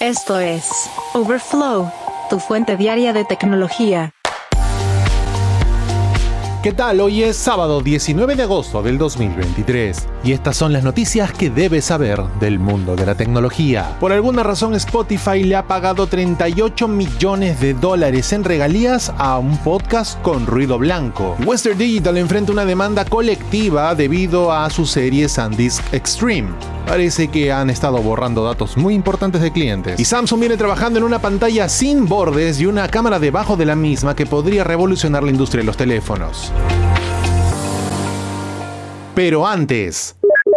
Esto es Overflow, tu fuente diaria de tecnología. ¿Qué tal? Hoy es sábado 19 de agosto del 2023 y estas son las noticias que debes saber del mundo de la tecnología. Por alguna razón Spotify le ha pagado 38 millones de dólares en regalías a un podcast con ruido blanco. Western Digital enfrenta una demanda colectiva debido a su serie SanDisk Extreme parece que han estado borrando datos muy importantes de clientes. Y Samsung viene trabajando en una pantalla sin bordes y una cámara debajo de la misma que podría revolucionar la industria de los teléfonos. Pero antes,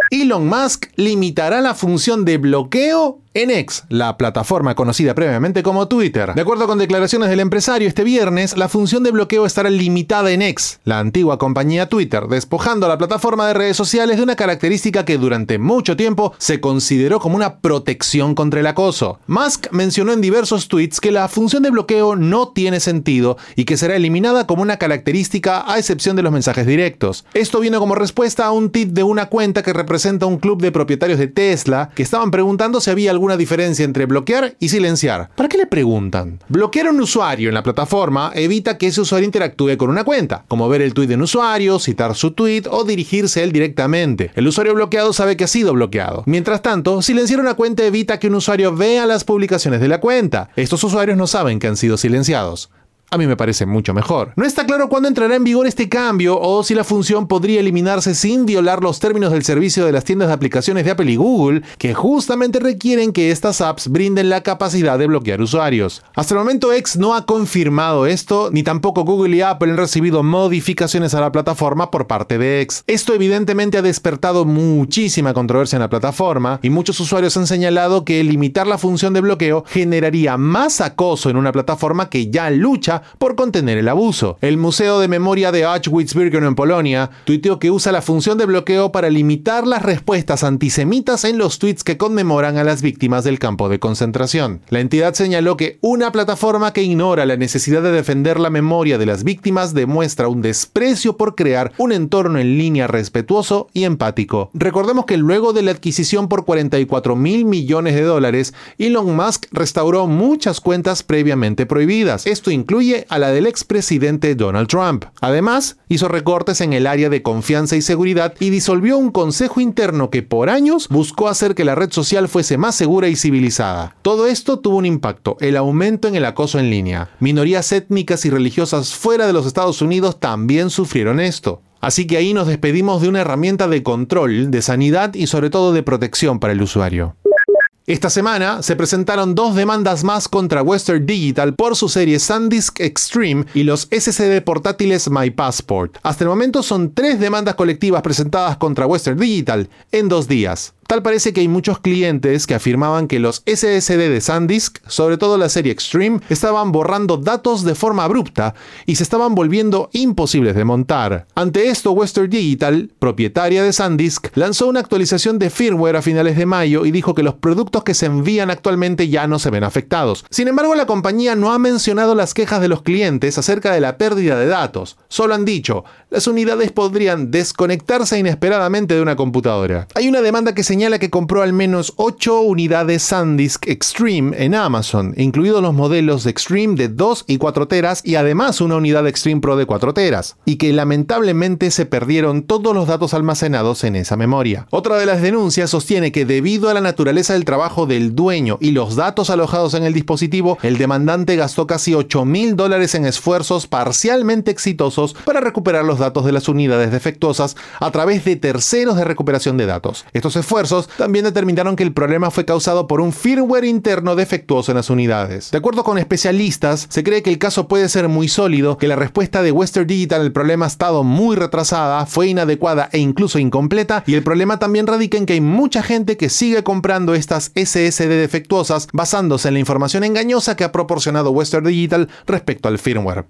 Elon Musk limitará la función de bloqueo en X, la plataforma conocida previamente como Twitter. De acuerdo con declaraciones del empresario este viernes, la función de bloqueo estará limitada en X, la antigua compañía Twitter, despojando a la plataforma de redes sociales de una característica que durante mucho tiempo se consideró como una protección contra el acoso. Musk mencionó en diversos tweets que la función de bloqueo no tiene sentido y que será eliminada como una característica a excepción de los mensajes directos. Esto viene como respuesta a un tweet de una cuenta que representa un club de propietarios de Tesla que estaban preguntando si había algún una diferencia entre bloquear y silenciar. ¿Para qué le preguntan? Bloquear a un usuario en la plataforma evita que ese usuario interactúe con una cuenta, como ver el tweet de un usuario, citar su tweet o dirigirse a él directamente. El usuario bloqueado sabe que ha sido bloqueado. Mientras tanto, silenciar una cuenta evita que un usuario vea las publicaciones de la cuenta. Estos usuarios no saben que han sido silenciados a mí me parece mucho mejor. No está claro cuándo entrará en vigor este cambio o si la función podría eliminarse sin violar los términos del servicio de las tiendas de aplicaciones de Apple y Google, que justamente requieren que estas apps brinden la capacidad de bloquear usuarios. Hasta el momento X no ha confirmado esto, ni tampoco Google y Apple han recibido modificaciones a la plataforma por parte de X. Esto evidentemente ha despertado muchísima controversia en la plataforma y muchos usuarios han señalado que limitar la función de bloqueo generaría más acoso en una plataforma que ya lucha por contener el abuso. El Museo de Memoria de Auschwitz-Birkenau en Polonia tuiteó que usa la función de bloqueo para limitar las respuestas antisemitas en los tweets que conmemoran a las víctimas del campo de concentración. La entidad señaló que una plataforma que ignora la necesidad de defender la memoria de las víctimas demuestra un desprecio por crear un entorno en línea respetuoso y empático. Recordemos que luego de la adquisición por 44 mil millones de dólares, Elon Musk restauró muchas cuentas previamente prohibidas. Esto incluye a la del expresidente Donald Trump. Además, hizo recortes en el área de confianza y seguridad y disolvió un consejo interno que por años buscó hacer que la red social fuese más segura y civilizada. Todo esto tuvo un impacto, el aumento en el acoso en línea. Minorías étnicas y religiosas fuera de los Estados Unidos también sufrieron esto. Así que ahí nos despedimos de una herramienta de control, de sanidad y sobre todo de protección para el usuario. Esta semana se presentaron dos demandas más contra Western Digital por su serie SanDisk Extreme y los SSD portátiles My Passport. Hasta el momento son tres demandas colectivas presentadas contra Western Digital en dos días. Parece que hay muchos clientes que afirmaban que los SSD de SanDisk, sobre todo la serie Extreme, estaban borrando datos de forma abrupta y se estaban volviendo imposibles de montar. Ante esto, Western Digital, propietaria de SanDisk, lanzó una actualización de firmware a finales de mayo y dijo que los productos que se envían actualmente ya no se ven afectados. Sin embargo, la compañía no ha mencionado las quejas de los clientes acerca de la pérdida de datos. Solo han dicho, las unidades podrían desconectarse inesperadamente de una computadora. Hay una demanda que señala que compró al menos 8 unidades SanDisk Extreme en Amazon, incluidos los modelos de Extreme de 2 y 4 teras y además una unidad Extreme Pro de 4 teras, y que lamentablemente se perdieron todos los datos almacenados en esa memoria. Otra de las denuncias sostiene que debido a la naturaleza del trabajo del dueño y los datos alojados en el dispositivo, el demandante gastó casi 8 mil dólares en esfuerzos parcialmente exitosos para recuperar los datos de las unidades defectuosas a través de terceros de recuperación de datos. Estos esfuerzos también determinaron que el problema fue causado por un firmware interno defectuoso en las unidades. De acuerdo con especialistas, se cree que el caso puede ser muy sólido, que la respuesta de Western Digital al problema ha estado muy retrasada, fue inadecuada e incluso incompleta, y el problema también radica en que hay mucha gente que sigue comprando estas SSD defectuosas basándose en la información engañosa que ha proporcionado Western Digital respecto al firmware.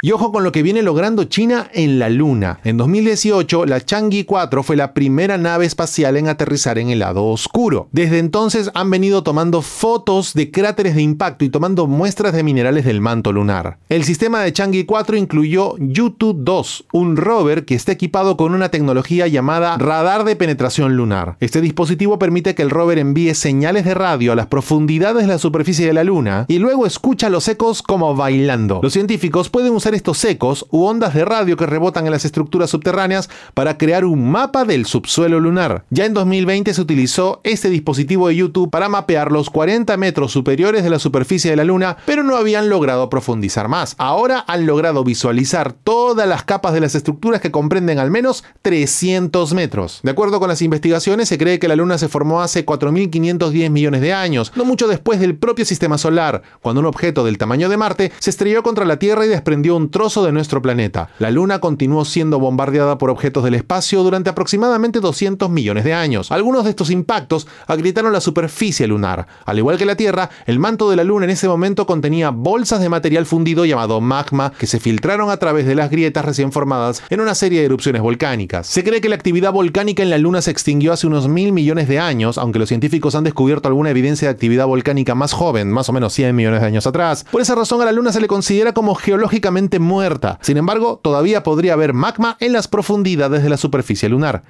Y ojo con lo que viene logrando China en la Luna. En 2018, la Chang'e 4 fue la primera nave espacial en aterrizar en el lado oscuro. Desde entonces han venido tomando fotos de cráteres de impacto y tomando muestras de minerales del manto lunar. El sistema de Chang'e 4 incluyó Yutu 2, un rover que está equipado con una tecnología llamada radar de penetración lunar. Este dispositivo permite que el rover envíe señales de radio a las profundidades de la superficie de la Luna y luego escucha los ecos como bailando. Los científicos pueden usar estos ecos u ondas de radio que rebotan en las estructuras subterráneas para crear un mapa del subsuelo lunar. Ya en 2020 se utilizó este dispositivo de YouTube para mapear los 40 metros superiores de la superficie de la Luna, pero no habían logrado profundizar más. Ahora han logrado visualizar todas las capas de las estructuras que comprenden al menos 300 metros. De acuerdo con las investigaciones, se cree que la Luna se formó hace 4.510 millones de años, no mucho después del propio sistema solar, cuando un objeto del tamaño de Marte se estrelló contra la Tierra y desprendió un trozo de nuestro planeta. La Luna continuó siendo bombardeada por objetos del espacio durante aproximadamente 200 millones de años. Algunos de estos impactos agrietaron la superficie lunar. Al igual que la Tierra, el manto de la Luna en ese momento contenía bolsas de material fundido llamado magma que se filtraron a través de las grietas recién formadas en una serie de erupciones volcánicas. Se cree que la actividad volcánica en la Luna se extinguió hace unos mil millones de años, aunque los científicos han descubierto alguna evidencia de actividad volcánica más joven, más o menos 100 millones de años atrás. Por esa razón a la Luna se le considera como geológicamente muerta. Sin embargo, todavía podría haber magma en las profundidades de la superficie lunar.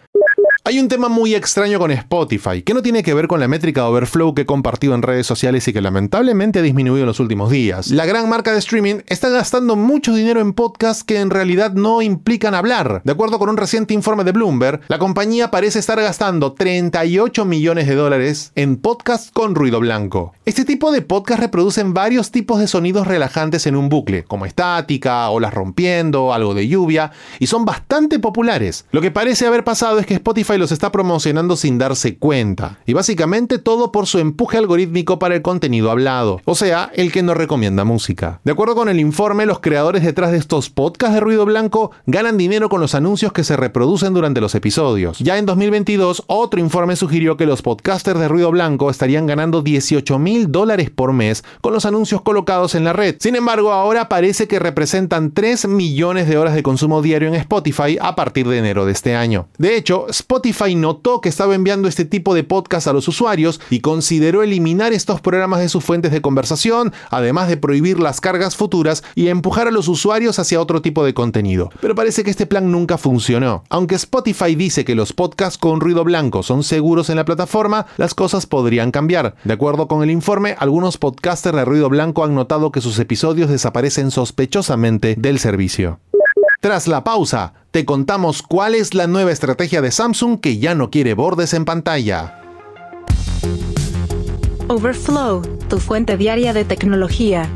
Hay un tema muy extraño con Spotify, que no tiene que ver con la métrica Overflow que he compartido en redes sociales y que lamentablemente ha disminuido en los últimos días. La gran marca de streaming está gastando mucho dinero en podcasts que en realidad no implican hablar. De acuerdo con un reciente informe de Bloomberg, la compañía parece estar gastando 38 millones de dólares en podcasts con ruido blanco. Este tipo de podcasts reproducen varios tipos de sonidos relajantes en un bucle, como estática, olas rompiendo, algo de lluvia, y son bastante populares. Lo que parece haber pasado es que Spotify los está promocionando sin darse cuenta. Y básicamente todo por su empuje algorítmico para el contenido hablado. O sea, el que no recomienda música. De acuerdo con el informe, los creadores detrás de estos podcasts de ruido blanco ganan dinero con los anuncios que se reproducen durante los episodios. Ya en 2022, otro informe sugirió que los podcasters de ruido blanco estarían ganando 18 mil dólares por mes con los anuncios colocados en la red. Sin embargo, ahora parece que representan 3 millones de horas de consumo diario en Spotify a partir de enero de este año. De hecho, Spotify Spotify notó que estaba enviando este tipo de podcast a los usuarios y consideró eliminar estos programas de sus fuentes de conversación, además de prohibir las cargas futuras y empujar a los usuarios hacia otro tipo de contenido. Pero parece que este plan nunca funcionó. Aunque Spotify dice que los podcasts con ruido blanco son seguros en la plataforma, las cosas podrían cambiar. De acuerdo con el informe, algunos podcasters de ruido blanco han notado que sus episodios desaparecen sospechosamente del servicio. Tras la pausa, te contamos cuál es la nueva estrategia de Samsung que ya no quiere bordes en pantalla. Overflow, tu fuente diaria de tecnología.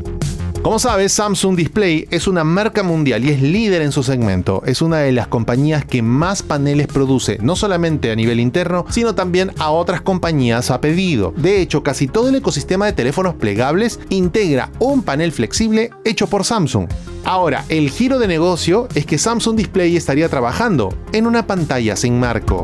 Como sabes, Samsung Display es una marca mundial y es líder en su segmento. Es una de las compañías que más paneles produce, no solamente a nivel interno, sino también a otras compañías a pedido. De hecho, casi todo el ecosistema de teléfonos plegables integra un panel flexible hecho por Samsung. Ahora, el giro de negocio es que Samsung Display estaría trabajando en una pantalla sin marco.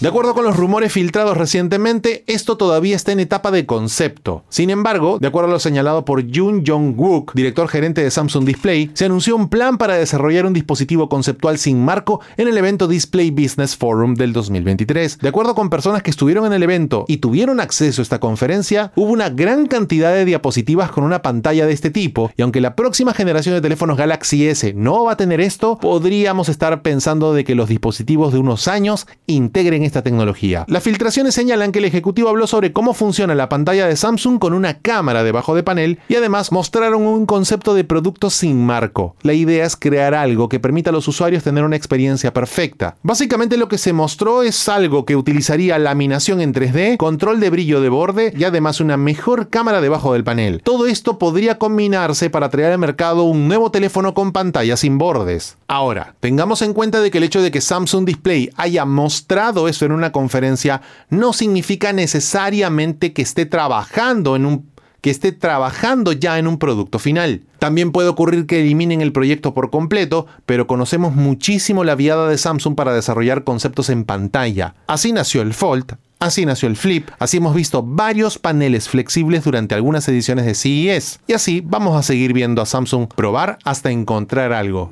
De acuerdo con los rumores filtrados recientemente, esto todavía está en etapa de concepto. Sin embargo, de acuerdo a lo señalado por Jun Jong-wook, director gerente de Samsung Display, se anunció un plan para desarrollar un dispositivo conceptual sin marco en el evento Display Business Forum del 2023. De acuerdo con personas que estuvieron en el evento y tuvieron acceso a esta conferencia, hubo una gran cantidad de diapositivas con una pantalla de este tipo, y aunque la próxima generación de teléfonos Galaxy S no va a tener esto, podríamos estar pensando de que los dispositivos de unos años integren esta tecnología. Las filtraciones señalan que el ejecutivo habló sobre cómo funciona la pantalla de Samsung con una cámara debajo de panel y además mostraron un concepto de producto sin marco. La idea es crear algo que permita a los usuarios tener una experiencia perfecta. Básicamente lo que se mostró es algo que utilizaría laminación en 3D, control de brillo de borde y además una mejor cámara debajo del panel. Todo esto podría combinarse para traer al mercado un nuevo teléfono con pantalla sin bordes. Ahora, tengamos en cuenta de que el hecho de que Samsung Display haya mostrado en una conferencia no significa necesariamente que esté trabajando en un que esté trabajando ya en un producto final. También puede ocurrir que eliminen el proyecto por completo, pero conocemos muchísimo la viada de Samsung para desarrollar conceptos en pantalla. Así nació el Fold, Así nació el Flip, así hemos visto varios paneles flexibles durante algunas ediciones de CES. Y así vamos a seguir viendo a Samsung probar hasta encontrar algo.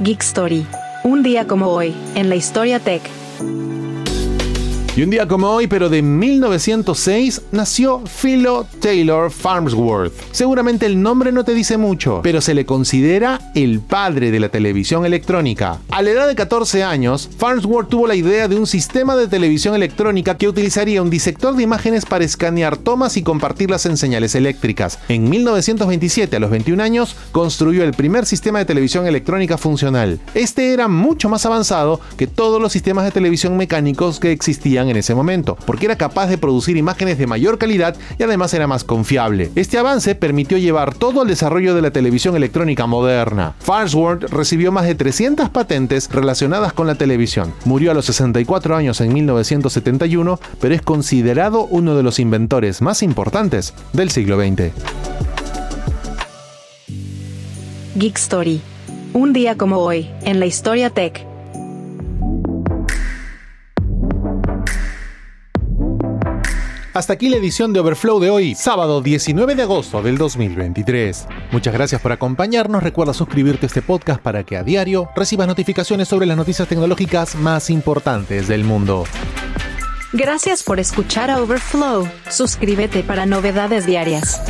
Geek Story. Un día como hoy, en la historia tech. Y un día como hoy, pero de 1906, nació Philo Taylor Farnsworth. Seguramente el nombre no te dice mucho, pero se le considera el padre de la televisión electrónica. A la edad de 14 años, Farnsworth tuvo la idea de un sistema de televisión electrónica que utilizaría un disector de imágenes para escanear tomas y compartirlas en señales eléctricas. En 1927, a los 21 años, construyó el primer sistema de televisión electrónica funcional. Este era mucho más avanzado que todos los sistemas de televisión mecánicos que existían en ese momento, porque era capaz de producir imágenes de mayor calidad y además era más confiable. Este avance permitió llevar todo el desarrollo de la televisión electrónica moderna. Farnsworth recibió más de 300 patentes relacionadas con la televisión. Murió a los 64 años en 1971, pero es considerado uno de los inventores más importantes del siglo XX. Geek Story. Un día como hoy, en la historia tech. Hasta aquí la edición de Overflow de hoy, sábado 19 de agosto del 2023. Muchas gracias por acompañarnos. Recuerda suscribirte a este podcast para que a diario recibas notificaciones sobre las noticias tecnológicas más importantes del mundo. Gracias por escuchar a Overflow. Suscríbete para novedades diarias.